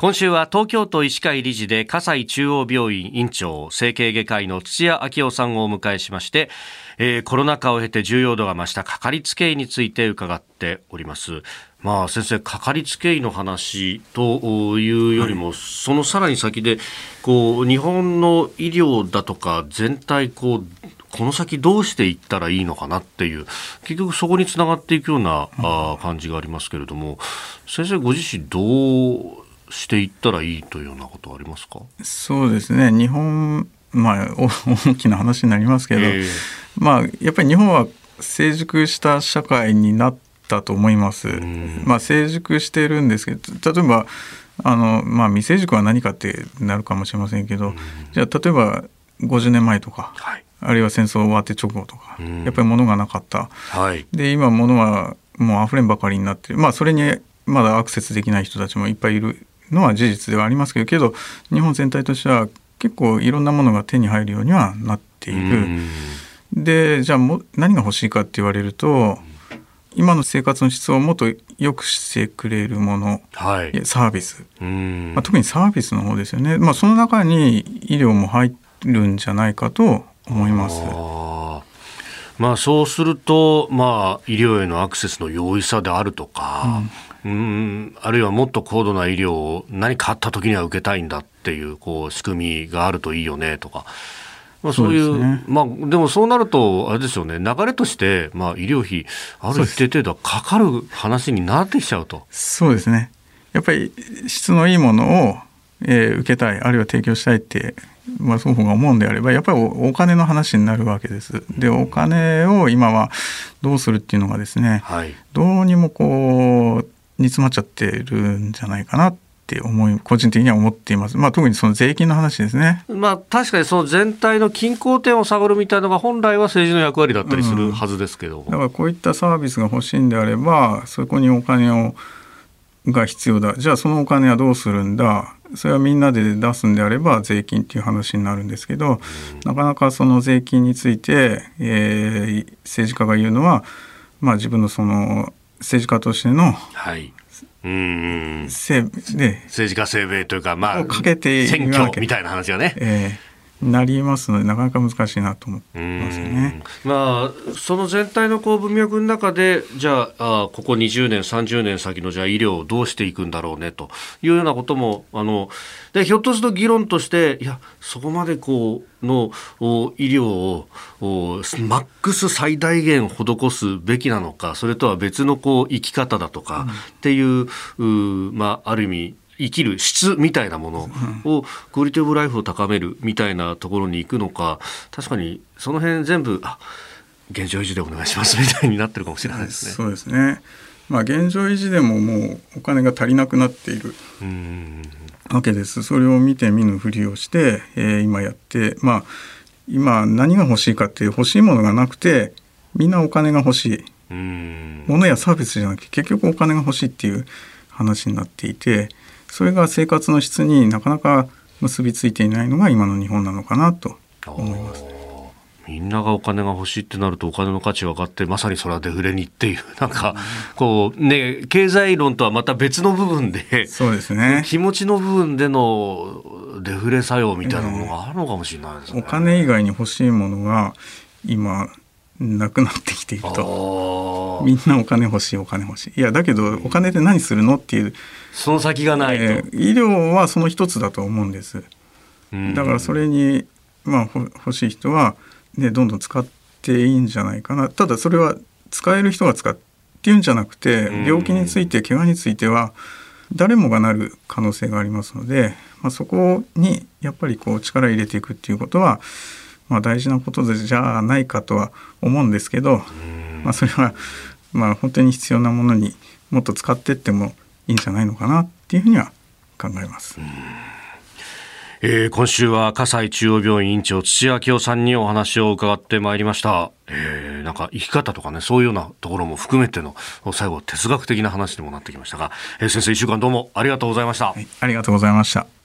今週は東京都医師会理事で葛西中央病院院長整形外科医の土屋昭夫さんをお迎えしまして、えー、コロナ禍を経て重要度が増したかかりつけ医について伺っております。まあ先生かかりつけ医の話というよりも、はい、そのさらに先でこう日本の医療だとか全体こうこの先どうしていったらいいのかなっていう結局そこにつながっていくような、あ感じがありますけれども先生ご自身どうしていったらいいというようなことはありますか？そうですね。日本まあ 大きな話になりますけど、えー、まあやっぱり日本は成熟した社会になったと思います。まあ成熟してるんですけど例えばあのまあ未成熟は何かってなるかもしれませんけど、じゃあ例えば50年前とか、はい、あるいは戦争終わって直後とか、やっぱり物がなかった、はい、で今物はもう溢れんばかりになってる。まあそれにまだアクセスできない人たちもいっぱいいるのは事実ではありますけどけど日本全体としては結構いろんなものが手に入るようにはなっている。でじゃあも何が欲しいかって言われると今の生活の質をもっと良くしてくれるもの、はい、サービス、まあ、特にサービスの方ですよね、まあ、その中に医療も入るんじゃないかと思います。まあ、そうすると、まあ、医療へのアクセスの容易さであるとか、うん、うんあるいはもっと高度な医療を何かあった時には受けたいんだっていうこう仕組みがあるといいよねとか。まあ、そういう、うね、まあ、でもそうなると、あれですよね、流れとして、まあ、医療費、ある一定程度はかかる話になってきちゃうと。そうですね。やっぱり質のいいものを、えー、受けたい、あるいは提供したいってまあ、双方が思うんであればやっぱりお金の話になるわけです。でお金を今はどうするっていうのがですね、はい、どうにもこう煮詰まっちゃってるんじゃないかなって思い個人的には思っています、まあ、特にその税金の話ですね、まあ、確かにその全体の均衡点を探るみたいなのが本来は政治の役割だったりするはずですけど、うん、だからこういったサービスが欲しいんであればそこにお金をが必要だ。じゃあそのお金はどうするんだそれはみんなで出すんであれば税金っていう話になるんですけど、うん、なかなかその税金について、えー、政治家が言うのは、まあ、自分のその政治家としての、はい、うん政治家生命というか、まあ、かけて選挙みたいな話がね。えーなりますのでなかなか難しいなと思ってますね。まあその全体のこう文脈の中でじゃああここ20年30年先のじゃあ医療をどうしていくんだろうねというようなこともあのでひょっとすると議論としていやそこまでこうの医療をマックス最大限施すべきなのかそれとは別のこう生き方だとかっていう、うん、まあある意味生きる質みたいなものをクオリティオブライフを高めるみたいなところに行くのか確かにその辺全部あ現状維持でお願いしますみたいになってるかもしれないですね。そうですね。まあ、現状維持でももうお金が足りなくなっているわけです。それを見て見ぬふりをして、えー、今やって、まあ、今何が欲しいかって欲しいものがなくてみんなお金が欲しい。ものやサービスじゃなくて結局お金が欲しいっていう話になっていてそれが生活の質になかなか結びついていないのが今の日本なのかなと。思います、みんながお金が欲しいってなるとお金の価値が上がってまさにそれはデフレにっていうなんかこうね経済論とはまた別の部分でそうですね。気持ちの部分でのデフレ作用みたいなものがあるのかもしれないですね、お金以外に欲しいものが今なくなってきていると。みんなお金欲しいお金欲しい。いやだけどお金で何するの？っていう。その先がない、えー、医療はその一つだと思うんです。だからそれにまあ欲しい人は、ね、どんどん使っていいんじゃないかな。ただそれは使える人が使っていうんじゃなくて病気について怪我については誰もがなる可能性がありますので、まあ、そこにやっぱりこう力入れていくっていうことはまあ、大事なことじゃないかとは思うんですけど、まあ、それはまあ本当に必要なものにもっと使っていってもいいんじゃないのかなっていうふうには考えます。えー、今週は葛西中央病院院長土屋明夫さんにお話を伺ってまいりました、えー、なんか生き方とかねそういうようなところも含めての最後哲学的な話にもなってきましたが、えー、先生一週間どうもありがとうございました、はい、ありがとうございました